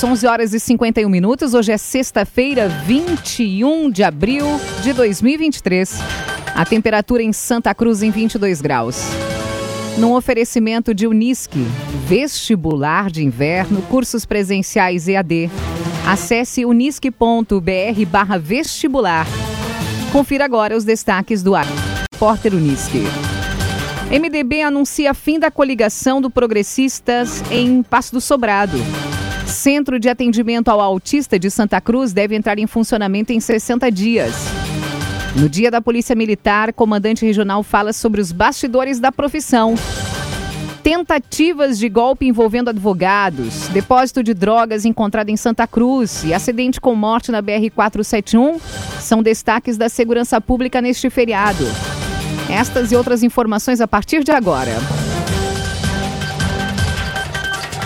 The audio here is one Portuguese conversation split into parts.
Isso, 11 horas e 51 minutos. Hoje é sexta-feira, 21 de abril de 2023. A temperatura em Santa Cruz em 22 graus. Num oferecimento de Unisque, vestibular de inverno, cursos presenciais EAD. Acesse unisque.br barra vestibular. Confira agora os destaques do ar. Porter Unisque. MDB anuncia fim da coligação do Progressistas em Passo do Sobrado. Centro de Atendimento ao Autista de Santa Cruz deve entrar em funcionamento em 60 dias. No dia da Polícia Militar, comandante regional fala sobre os bastidores da profissão. Tentativas de golpe envolvendo advogados, depósito de drogas encontrado em Santa Cruz e acidente com morte na BR-471 são destaques da segurança pública neste feriado. Estas e outras informações a partir de agora.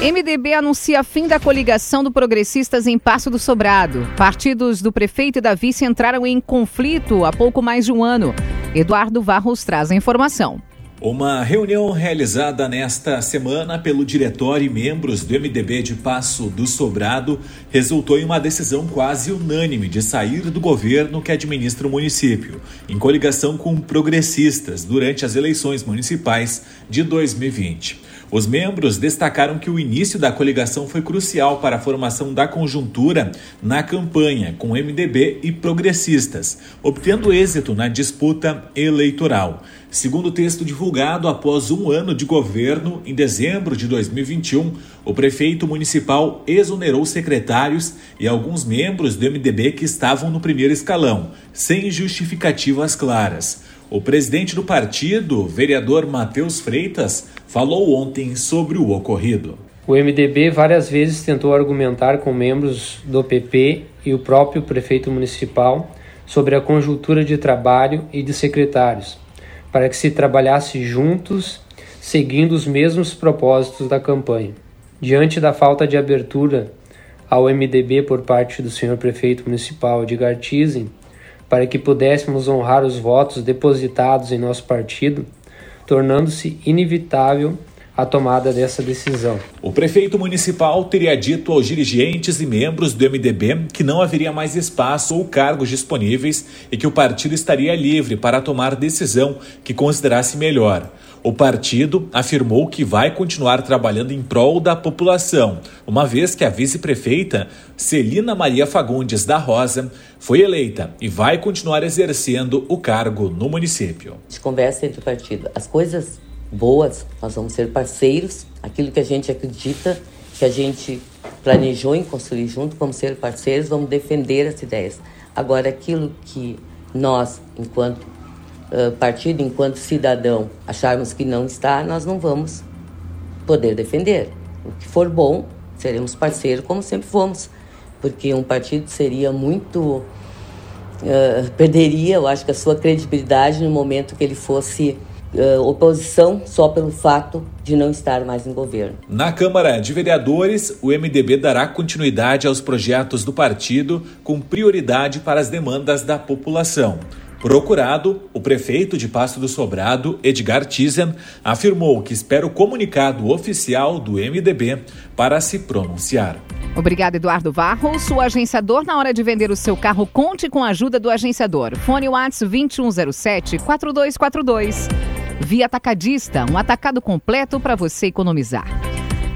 MDB anuncia fim da coligação do Progressistas em Passo do Sobrado. Partidos do prefeito e da vice entraram em conflito há pouco mais de um ano. Eduardo Varros traz a informação. Uma reunião realizada nesta semana pelo diretório e membros do MDB de Passo do Sobrado resultou em uma decisão quase unânime de sair do governo que administra o município, em coligação com progressistas durante as eleições municipais de 2020. Os membros destacaram que o início da coligação foi crucial para a formação da conjuntura na campanha com MDB e progressistas, obtendo êxito na disputa eleitoral. Segundo o texto divulgado após um ano de governo, em dezembro de 2021, o prefeito municipal exonerou secretários e alguns membros do MDB que estavam no primeiro escalão, sem justificativas claras. O presidente do partido, vereador Matheus Freitas, falou ontem sobre o ocorrido. O MDB várias vezes tentou argumentar com membros do PP e o próprio prefeito municipal sobre a conjuntura de trabalho e de secretários, para que se trabalhasse juntos, seguindo os mesmos propósitos da campanha. Diante da falta de abertura ao MDB por parte do senhor prefeito municipal de Gartizen, para que pudéssemos honrar os votos depositados em nosso partido, tornando-se inevitável a tomada dessa decisão. O prefeito municipal teria dito aos dirigentes e membros do MDB que não haveria mais espaço ou cargos disponíveis e que o partido estaria livre para tomar decisão que considerasse melhor. O partido afirmou que vai continuar trabalhando em prol da população, uma vez que a vice-prefeita Celina Maria Fagundes da Rosa foi eleita e vai continuar exercendo o cargo no município. De conversa entre o partido, as coisas boas, nós vamos ser parceiros, aquilo que a gente acredita, que a gente planejou em construir junto, vamos ser parceiros, vamos defender as ideias. Agora, aquilo que nós, enquanto uh, partido, enquanto cidadão, acharmos que não está, nós não vamos poder defender. O que for bom, seremos parceiros, como sempre fomos, porque um partido seria muito. Uh, perderia, eu acho a sua credibilidade no momento que ele fosse uh, oposição só pelo fato de não estar mais em governo. Na Câmara de Vereadores, o MDB dará continuidade aos projetos do partido com prioridade para as demandas da população. Procurado, o prefeito de Passo do Sobrado, Edgar Tizen, afirmou que espera o comunicado oficial do MDB para se pronunciar. Obrigado, Eduardo Varros. O agenciador, na hora de vender o seu carro, conte com a ajuda do agenciador. Fone WhatsApp 2107-4242. Via Atacadista, um atacado completo para você economizar.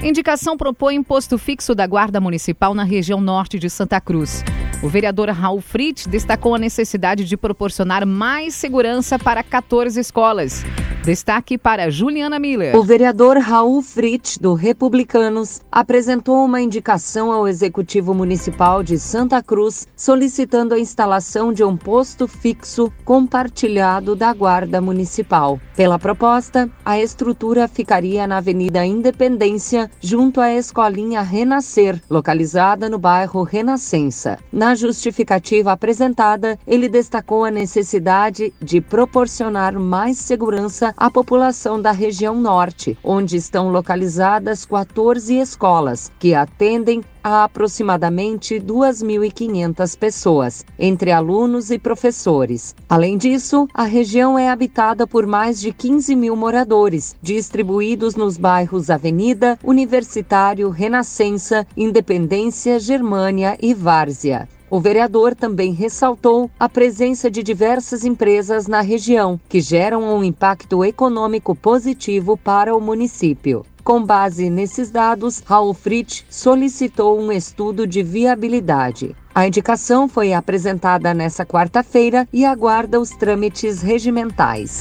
Indicação propõe imposto fixo da Guarda Municipal na região norte de Santa Cruz. O vereador Raul Fritz destacou a necessidade de proporcionar mais segurança para 14 escolas. Destaque para Juliana Miller. O vereador Raul Fritz, do Republicanos, apresentou uma indicação ao Executivo Municipal de Santa Cruz solicitando a instalação de um posto fixo compartilhado da Guarda Municipal. Pela proposta, a estrutura ficaria na Avenida Independência, junto à Escolinha Renascer, localizada no bairro Renascença. Na justificativa apresentada, ele destacou a necessidade de proporcionar mais segurança à população da região norte, onde estão localizadas 14 escolas, que atendem a aproximadamente 2.500 pessoas, entre alunos e professores. Além disso, a região é habitada por mais de 15 mil moradores, distribuídos nos bairros Avenida, Universitário, Renascença, Independência, Germânia e Várzea. O vereador também ressaltou a presença de diversas empresas na região, que geram um impacto econômico positivo para o município. Com base nesses dados, Raul Fritz solicitou um estudo de viabilidade. A indicação foi apresentada nesta quarta-feira e aguarda os trâmites regimentais.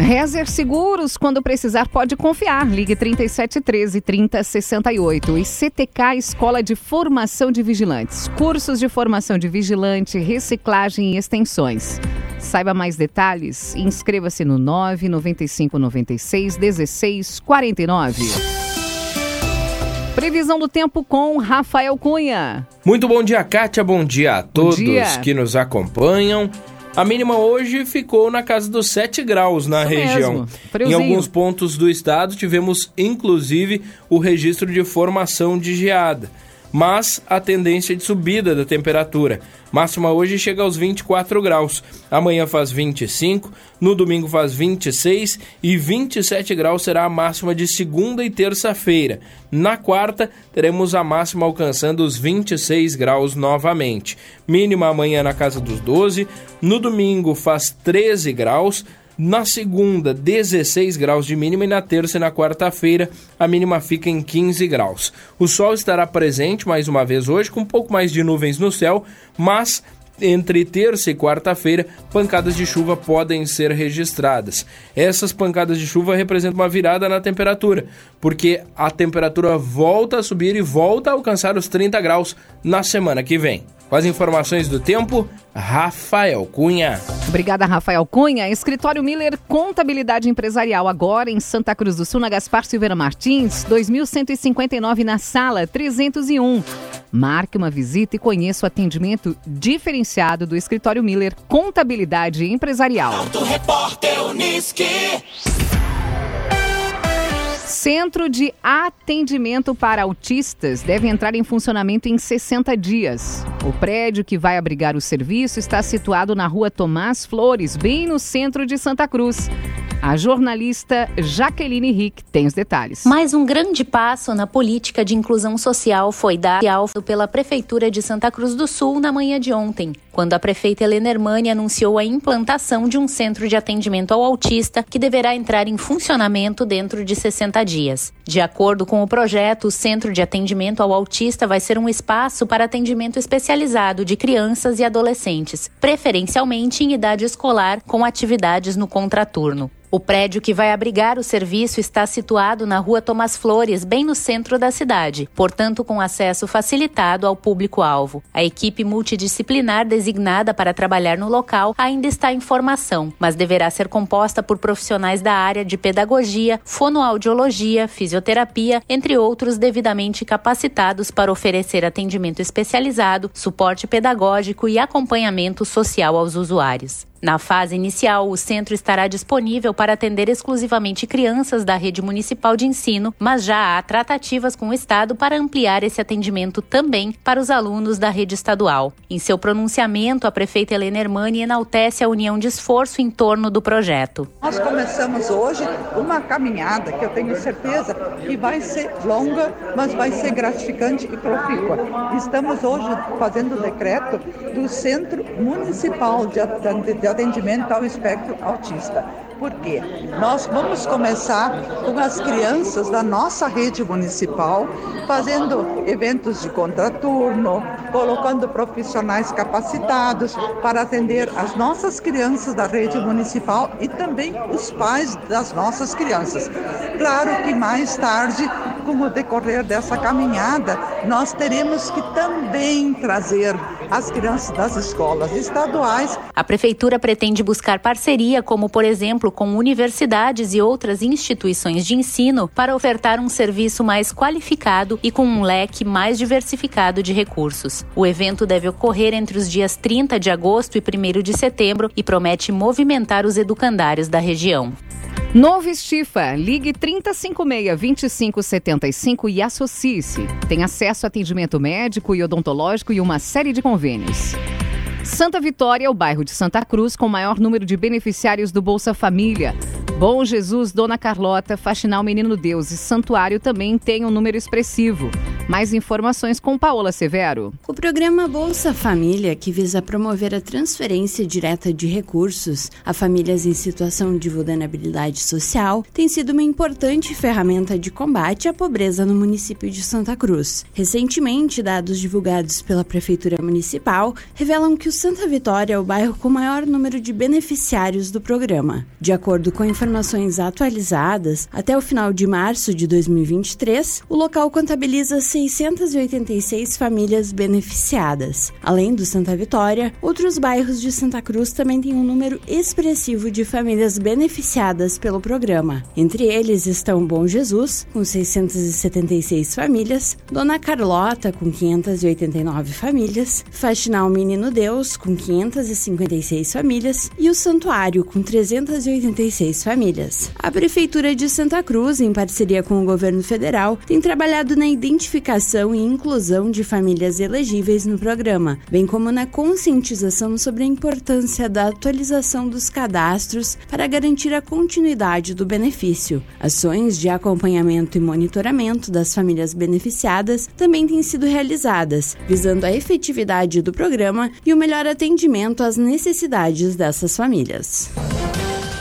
Rezer Seguros, quando precisar, pode confiar. Ligue 3713 3068. E CTK Escola de Formação de Vigilantes. Cursos de formação de vigilante, reciclagem e extensões. Saiba mais detalhes e inscreva-se no 995 96 16 49. Previsão do tempo com Rafael Cunha. Muito bom dia, Kátia. Bom dia a todos dia. que nos acompanham. A mínima hoje ficou na casa dos 7 graus na Isso região. Em alguns pontos do estado tivemos inclusive o registro de formação de geada mas a tendência de subida da temperatura. Máxima hoje chega aos 24 graus. Amanhã faz 25, no domingo faz 26 e 27 graus será a máxima de segunda e terça-feira. Na quarta, teremos a máxima alcançando os 26 graus novamente. Mínima amanhã na casa dos 12, no domingo faz 13 graus, na segunda, 16 graus de mínima e na terça e na quarta-feira a mínima fica em 15 graus. O sol estará presente mais uma vez hoje com um pouco mais de nuvens no céu, mas entre terça e quarta-feira, pancadas de chuva podem ser registradas. Essas pancadas de chuva representam uma virada na temperatura, porque a temperatura volta a subir e volta a alcançar os 30 graus na semana que vem. Com as informações do tempo, Rafael Cunha. Obrigada, Rafael Cunha. Escritório Miller Contabilidade Empresarial, agora em Santa Cruz do Sul, na Gaspar Silveira Martins, 2159 na sala 301. Marque uma visita e conheça o atendimento diferenciado do Escritório Miller Contabilidade Empresarial. Auto Repórter Uniski. Centro de Atendimento para Autistas deve entrar em funcionamento em 60 dias. O prédio que vai abrigar o serviço está situado na rua Tomás Flores, bem no centro de Santa Cruz. A jornalista Jaqueline Rick tem os detalhes. Mais um grande passo na política de inclusão social foi dado pela Prefeitura de Santa Cruz do Sul na manhã de ontem, quando a prefeita Helena Hermani anunciou a implantação de um centro de atendimento ao autista que deverá entrar em funcionamento dentro de 60 dias. De acordo com o projeto, o Centro de Atendimento ao Autista vai ser um espaço para atendimento especializado de crianças e adolescentes, preferencialmente em idade escolar, com atividades no contraturno. O prédio que vai abrigar o serviço está situado na rua Tomás Flores, bem no centro da cidade, portanto, com acesso facilitado ao público-alvo. A equipe multidisciplinar designada para trabalhar no local ainda está em formação, mas deverá ser composta por profissionais da área de pedagogia, fonoaudiologia, fisioterapia, entre outros devidamente capacitados para oferecer atendimento especializado, suporte pedagógico e acompanhamento social aos usuários. Na fase inicial, o centro estará disponível para atender exclusivamente crianças da rede municipal de ensino, mas já há tratativas com o Estado para ampliar esse atendimento também para os alunos da rede estadual. Em seu pronunciamento, a prefeita Helena Hermani enaltece a união de esforço em torno do projeto. Nós começamos hoje uma caminhada que eu tenho certeza que vai ser longa, mas vai ser gratificante e profícua. Estamos hoje fazendo o decreto do Centro Municipal de Atendimento atendimento ao espectro autista. Por quê? Nós vamos começar com as crianças da nossa rede municipal, fazendo eventos de contraturno, colocando profissionais capacitados para atender as nossas crianças da rede municipal e também os pais das nossas crianças. Claro que mais tarde, com o decorrer dessa caminhada, nós teremos que também trazer as crianças das escolas estaduais. A prefeitura pretende buscar parceria, como por exemplo, com universidades e outras instituições de ensino, para ofertar um serviço mais qualificado e com um leque mais diversificado de recursos. O evento deve ocorrer entre os dias 30 de agosto e 1 de setembro e promete movimentar os educandários da região. Novo Estifa, ligue 3056-2575 e associe-se. Tem acesso a atendimento médico e odontológico e uma série de convênios. Santa Vitória é o bairro de Santa Cruz com maior número de beneficiários do Bolsa Família. Bom Jesus, Dona Carlota, Faxinal Menino Deus e Santuário também tem um número expressivo. Mais informações com Paola Severo. O programa Bolsa Família, que visa promover a transferência direta de recursos a famílias em situação de vulnerabilidade social, tem sido uma importante ferramenta de combate à pobreza no município de Santa Cruz. Recentemente, dados divulgados pela Prefeitura Municipal revelam que o Santa Vitória é o bairro com maior número de beneficiários do programa. De acordo com informações atualizadas, até o final de março de 2023, o local contabiliza 686 famílias beneficiadas. Além do Santa Vitória, outros bairros de Santa Cruz também têm um número expressivo de famílias beneficiadas pelo programa. Entre eles estão Bom Jesus, com 676 famílias, Dona Carlota, com 589 famílias, Faxinal Menino Deus, com 556 famílias, e o Santuário, com 386 famílias. A Prefeitura de Santa Cruz, em parceria com o governo federal, tem trabalhado na identificação identificação e inclusão de famílias elegíveis no programa, bem como na conscientização sobre a importância da atualização dos cadastros para garantir a continuidade do benefício. Ações de acompanhamento e monitoramento das famílias beneficiadas também têm sido realizadas, visando a efetividade do programa e o melhor atendimento às necessidades dessas famílias.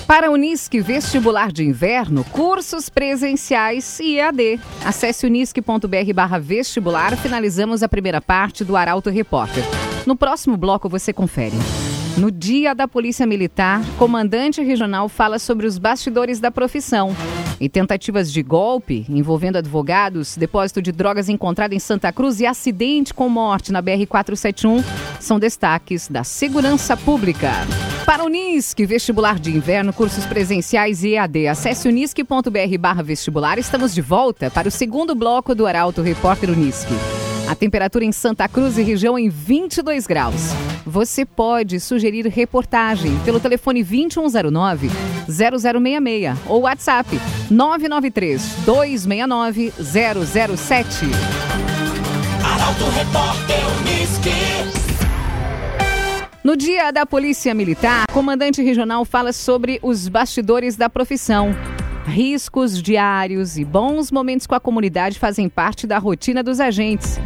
Para Unisque Vestibular de Inverno, cursos presenciais e EAD. Acesse unisque.br barra vestibular. Finalizamos a primeira parte do Arauto Repórter. No próximo bloco você confere. No dia da Polícia Militar, comandante regional fala sobre os bastidores da profissão. E tentativas de golpe envolvendo advogados, depósito de drogas encontrado em Santa Cruz e acidente com morte na BR-471 são destaques da segurança pública. Para o Unisque, vestibular de inverno, cursos presenciais e EAD. Acesse unisque.br barra vestibular. Estamos de volta para o segundo bloco do Arauto Repórter Unisque. A temperatura em Santa Cruz e região em 22 graus. Você pode sugerir reportagem pelo telefone 2109 0066 ou WhatsApp 993 269 007. Arauto Repórter Unisque. No dia da Polícia Militar, comandante regional fala sobre os bastidores da profissão. Riscos diários e bons momentos com a comunidade fazem parte da rotina dos agentes.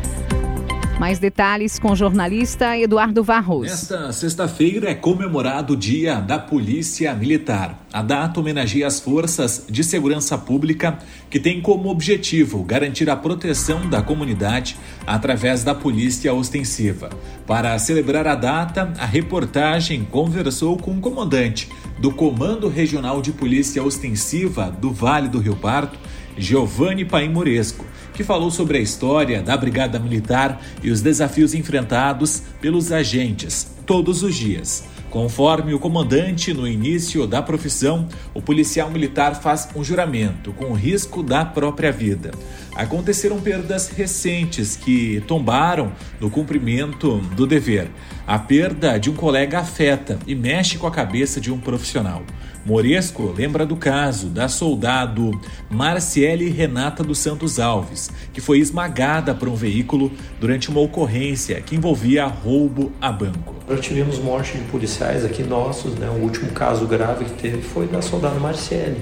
Mais detalhes com o jornalista Eduardo Varros. Nesta sexta-feira é comemorado o Dia da Polícia Militar. A data homenageia as forças de segurança pública que têm como objetivo garantir a proteção da comunidade através da polícia ostensiva. Para celebrar a data, a reportagem conversou com o comandante do Comando Regional de Polícia Ostensiva do Vale do Rio Parto, Giovanni Paim Moresco que falou sobre a história da Brigada Militar e os desafios enfrentados pelos agentes todos os dias. Conforme o comandante, no início da profissão, o policial militar faz um juramento com o risco da própria vida. Aconteceram perdas recentes que tombaram no cumprimento do dever. A perda de um colega afeta e mexe com a cabeça de um profissional. Moresco lembra do caso da soldado Marciele Renata dos Santos Alves, que foi esmagada por um veículo durante uma ocorrência que envolvia roubo a banco. Nós tivemos morte de policiais aqui nossos, né? O último caso grave que teve foi da soldada Marciele.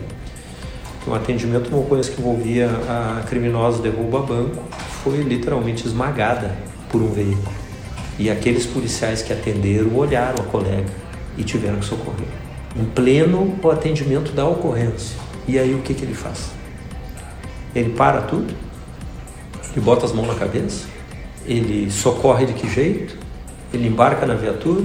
Um atendimento, uma coisa que envolvia a criminosa de roubo a banco, foi literalmente esmagada por um veículo. E aqueles policiais que atenderam olharam a colega e tiveram que socorrer. Em pleno o atendimento da ocorrência. E aí o que, que ele faz? Ele para tudo? Ele bota as mãos na cabeça? Ele socorre de que jeito? Ele embarca na viatura?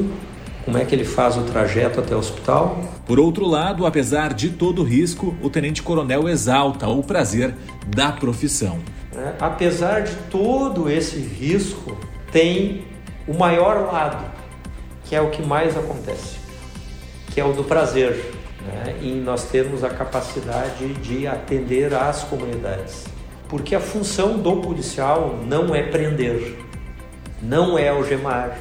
Como é que ele faz o trajeto até o hospital? Por outro lado, apesar de todo o risco, o tenente-coronel exalta o prazer da profissão. É, apesar de todo esse risco, tem o maior lado, que é o que mais acontece, que é o do prazer, né? em nós termos a capacidade de atender às comunidades. Porque a função do policial não é prender, não é algemar,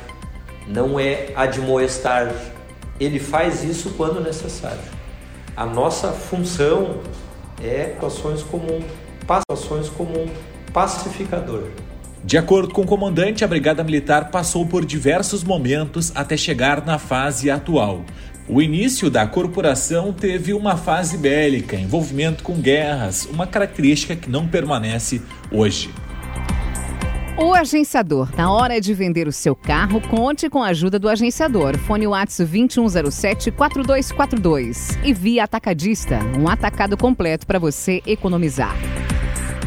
não é admoestar. Ele faz isso quando necessário. A nossa função é ações comum, ações comum, pacificador. De acordo com o comandante, a Brigada Militar passou por diversos momentos até chegar na fase atual. O início da corporação teve uma fase bélica, envolvimento com guerras, uma característica que não permanece hoje. O agenciador. Na hora de vender o seu carro, conte com a ajuda do agenciador. Fone WhatsApp 2107-4242. E via atacadista, um atacado completo para você economizar.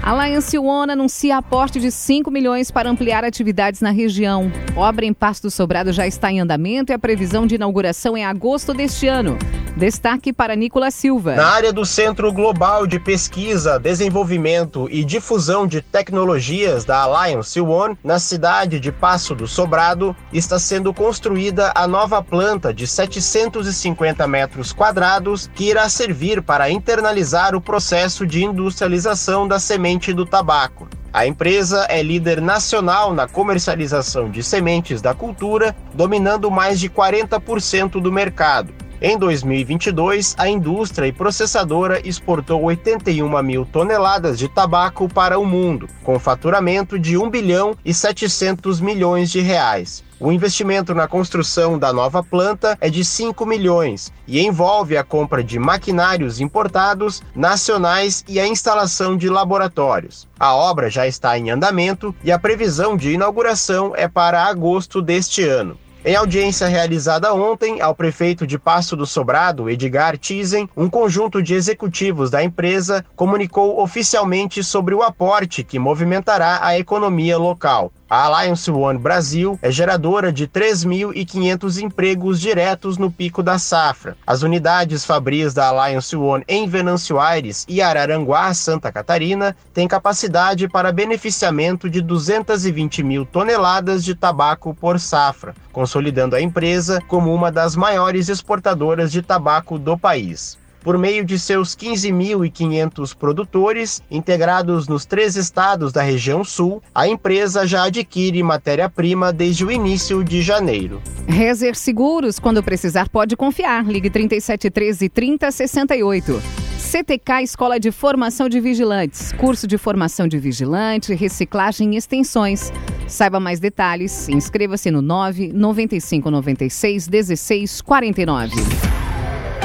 Alliance One anuncia aporte de 5 milhões para ampliar atividades na região. Obra em Pasto do Sobrado já está em andamento e a previsão de inauguração é agosto deste ano. Destaque para Nicolas Silva. Na área do Centro Global de Pesquisa, Desenvolvimento e Difusão de Tecnologias da Alliance One, na cidade de Passo do Sobrado, está sendo construída a nova planta de 750 metros quadrados que irá servir para internalizar o processo de industrialização da semente do tabaco. A empresa é líder nacional na comercialização de sementes da cultura, dominando mais de 40% do mercado. Em 2022, a indústria e processadora exportou 81 mil toneladas de tabaco para o mundo, com faturamento de 1 bilhão e 700 milhões de reais. O investimento na construção da nova planta é de 5 milhões e envolve a compra de maquinários importados, nacionais e a instalação de laboratórios. A obra já está em andamento e a previsão de inauguração é para agosto deste ano. Em audiência realizada ontem ao prefeito de Passo do Sobrado, Edgar Tizen, um conjunto de executivos da empresa comunicou oficialmente sobre o aporte que movimentará a economia local. A Alliance One Brasil é geradora de 3.500 empregos diretos no pico da safra. As unidades fabris da Alliance One em Venâncio Aires e Araranguá, Santa Catarina, têm capacidade para beneficiamento de 220 mil toneladas de tabaco por safra, consolidando a empresa como uma das maiores exportadoras de tabaco do país por meio de seus 15.500 produtores, integrados nos três estados da região sul, a empresa já adquire matéria-prima desde o início de janeiro. Rezer Seguros, quando precisar, pode confiar. Ligue 3713 3068. CTK Escola de Formação de Vigilantes. Curso de formação de vigilante, reciclagem e extensões. Saiba mais detalhes. Inscreva-se no 9 95 96 16 49.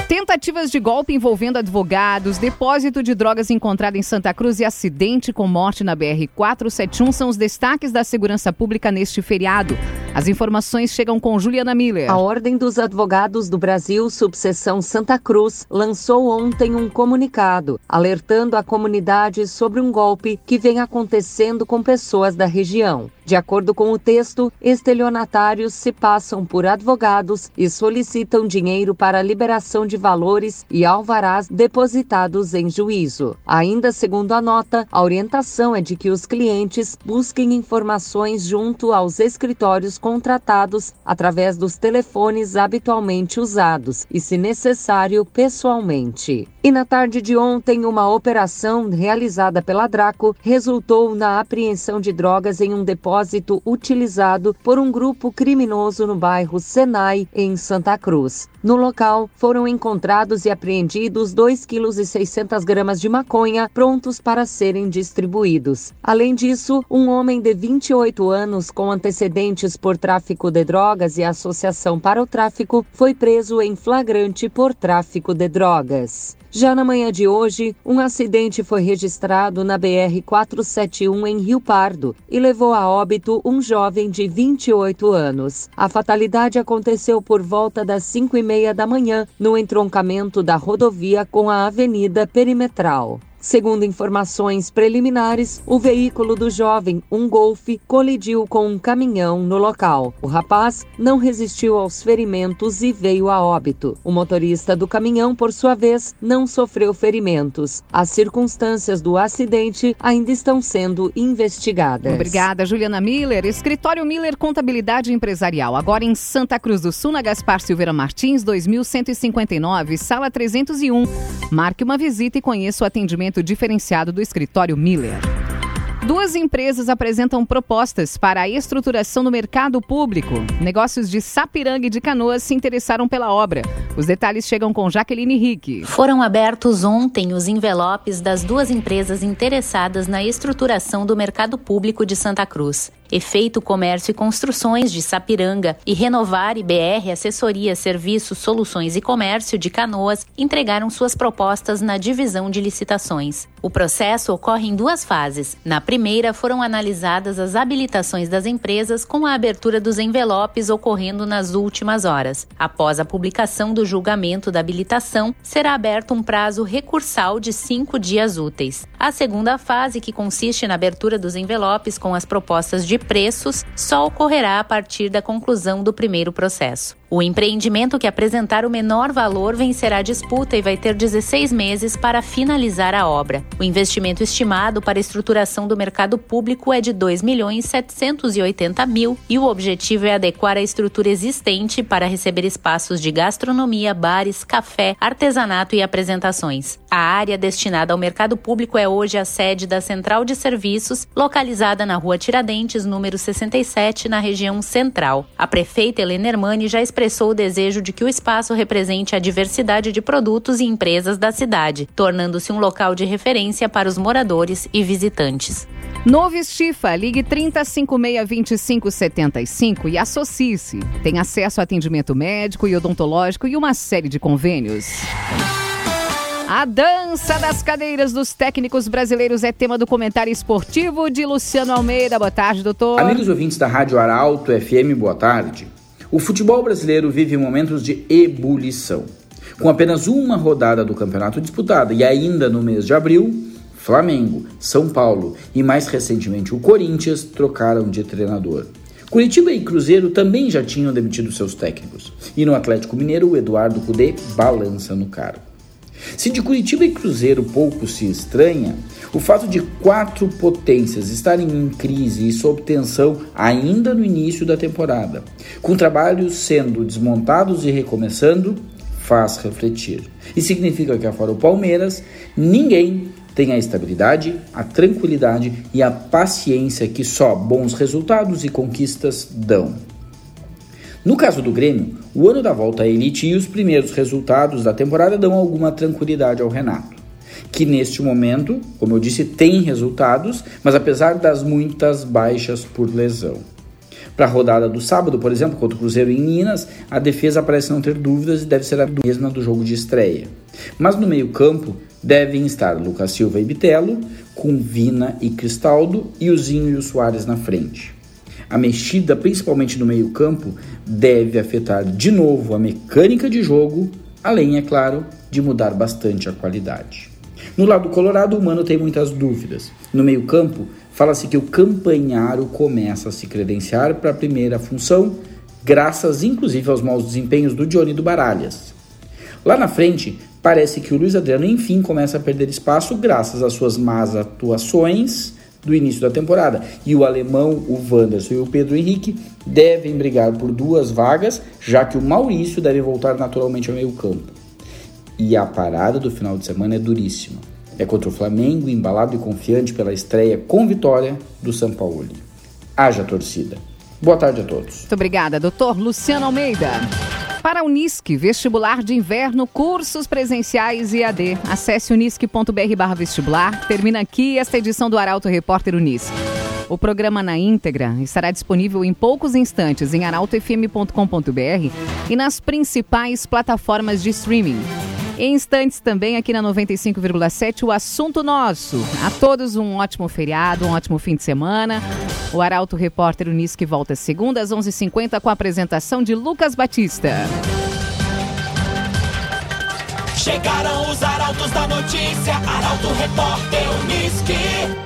Tentativas de golpe envolvendo advogados, depósito de drogas encontrado em Santa Cruz e acidente com morte na BR-471 são os destaques da segurança pública neste feriado. As informações chegam com Juliana Miller. A Ordem dos Advogados do Brasil, subseção Santa Cruz, lançou ontem um comunicado alertando a comunidade sobre um golpe que vem acontecendo com pessoas da região. De acordo com o texto, estelionatários se passam por advogados e solicitam dinheiro para liberação de valores e alvarás depositados em juízo. Ainda segundo a nota, a orientação é de que os clientes busquem informações junto aos escritórios contratados através dos telefones habitualmente usados e, se necessário, pessoalmente. E na tarde de ontem, uma operação realizada pela Draco resultou na apreensão de drogas em um depósito utilizado por um grupo criminoso no bairro Senai, em Santa Cruz. No local, foram encontrados e apreendidos 2,6 kg de maconha prontos para serem distribuídos. Além disso, um homem de 28 anos com antecedentes por tráfico de drogas e associação para o tráfico foi preso em flagrante por tráfico de drogas. Já na manhã de hoje, um acidente foi registrado na BR-471 em Rio Pardo e levou a óbito um jovem de 28 anos. A fatalidade aconteceu por volta das 5 e meia da manhã, no entroncamento da rodovia com a Avenida Perimetral. Segundo informações preliminares, o veículo do jovem, um Golf, colidiu com um caminhão no local. O rapaz não resistiu aos ferimentos e veio a óbito. O motorista do caminhão, por sua vez, não sofreu ferimentos. As circunstâncias do acidente ainda estão sendo investigadas. Obrigada, Juliana Miller. Escritório Miller Contabilidade Empresarial, agora em Santa Cruz do Sul, na Gaspar Silveira Martins, 2159, sala 301. Marque uma visita e conheça o atendimento atendimento diferenciado do escritório Miller. Duas empresas apresentam propostas para a estruturação do mercado público. Negócios de Sapiranga e de Canoas se interessaram pela obra. Os detalhes chegam com Jaqueline Rick. Foram abertos ontem os envelopes das duas empresas interessadas na estruturação do mercado público de Santa Cruz. Efeito Comércio e Construções de Sapiranga e Renovar e BR Assessoria, Serviços, Soluções e Comércio de Canoas entregaram suas propostas na divisão de licitações. O processo ocorre em duas fases. Na primeira, foram analisadas as habilitações das empresas com a abertura dos envelopes ocorrendo nas últimas horas. Após a publicação do julgamento da habilitação, será aberto um prazo recursal de cinco dias úteis. A segunda fase, que consiste na abertura dos envelopes com as propostas de preços só ocorrerá a partir da conclusão do primeiro processo. O empreendimento que apresentar o menor valor vencerá a disputa e vai ter 16 meses para finalizar a obra. O investimento estimado para a estruturação do mercado público é de 2 milhões 780 mil e o objetivo é adequar a estrutura existente para receber espaços de gastronomia, bares, café, artesanato e apresentações. A área destinada ao mercado público é hoje a sede da Central de Serviços, localizada na Rua Tiradentes, número 67, na região central. A prefeita Helena Hermani já expressou expressou o desejo de que o espaço represente a diversidade de produtos e empresas da cidade, tornando-se um local de referência para os moradores e visitantes. Novo Estifa, ligue 3056-2575 e associe-se. Tem acesso a atendimento médico e odontológico e uma série de convênios. A dança das cadeiras dos técnicos brasileiros é tema do comentário esportivo de Luciano Almeida. Boa tarde, doutor. Amigos ouvintes da Rádio Arauto FM, boa tarde. O futebol brasileiro vive momentos de ebulição. Com apenas uma rodada do campeonato disputada e ainda no mês de abril, Flamengo, São Paulo e mais recentemente o Corinthians trocaram de treinador. Curitiba e Cruzeiro também já tinham demitido seus técnicos. E no Atlético Mineiro, o Eduardo Cudê balança no cargo. Se de Curitiba e Cruzeiro pouco se estranha, o fato de quatro potências estarem em crise e sob tensão ainda no início da temporada, com trabalhos sendo desmontados e recomeçando, faz refletir. E significa que, afora o Palmeiras, ninguém tem a estabilidade, a tranquilidade e a paciência que só bons resultados e conquistas dão. No caso do Grêmio, o ano da volta à elite e os primeiros resultados da temporada dão alguma tranquilidade ao Renato, que neste momento, como eu disse, tem resultados, mas apesar das muitas baixas por lesão. Para a rodada do sábado, por exemplo, contra o Cruzeiro em Minas, a defesa parece não ter dúvidas e deve ser a mesma do jogo de estreia. Mas no meio-campo devem estar Lucas Silva e Bitelo, com Vina e Cristaldo e o Zinho e o Soares na frente. A mexida, principalmente no meio-campo, deve afetar de novo a mecânica de jogo, além, é claro, de mudar bastante a qualidade. No lado colorado, o Mano tem muitas dúvidas. No meio-campo, fala-se que o Campanharo começa a se credenciar para a primeira função, graças inclusive aos maus desempenhos do Johnny do Baralhas. Lá na frente, parece que o Luiz Adriano enfim começa a perder espaço graças às suas más atuações do início da temporada. E o alemão, o Wanderson e o Pedro Henrique devem brigar por duas vagas, já que o Maurício deve voltar naturalmente ao meio-campo. E a parada do final de semana é duríssima. É contra o Flamengo, embalado e confiante pela estreia com vitória do São Paulo. Haja torcida. Boa tarde a todos. Muito obrigada, doutor Luciano Almeida. Para a Unisque, vestibular de inverno, cursos presenciais e AD. Acesse unisque.br vestibular. Termina aqui esta edição do Arauto Repórter Unisque. O programa na íntegra estará disponível em poucos instantes em arautofm.com.br e nas principais plataformas de streaming. Em instantes também aqui na 95,7 o assunto nosso. A todos um ótimo feriado, um ótimo fim de semana. O Arauto Repórter Unisque volta segunda às 11h50 com a apresentação de Lucas Batista. Chegaram os arautos da notícia, Arauto Repórter Unisque.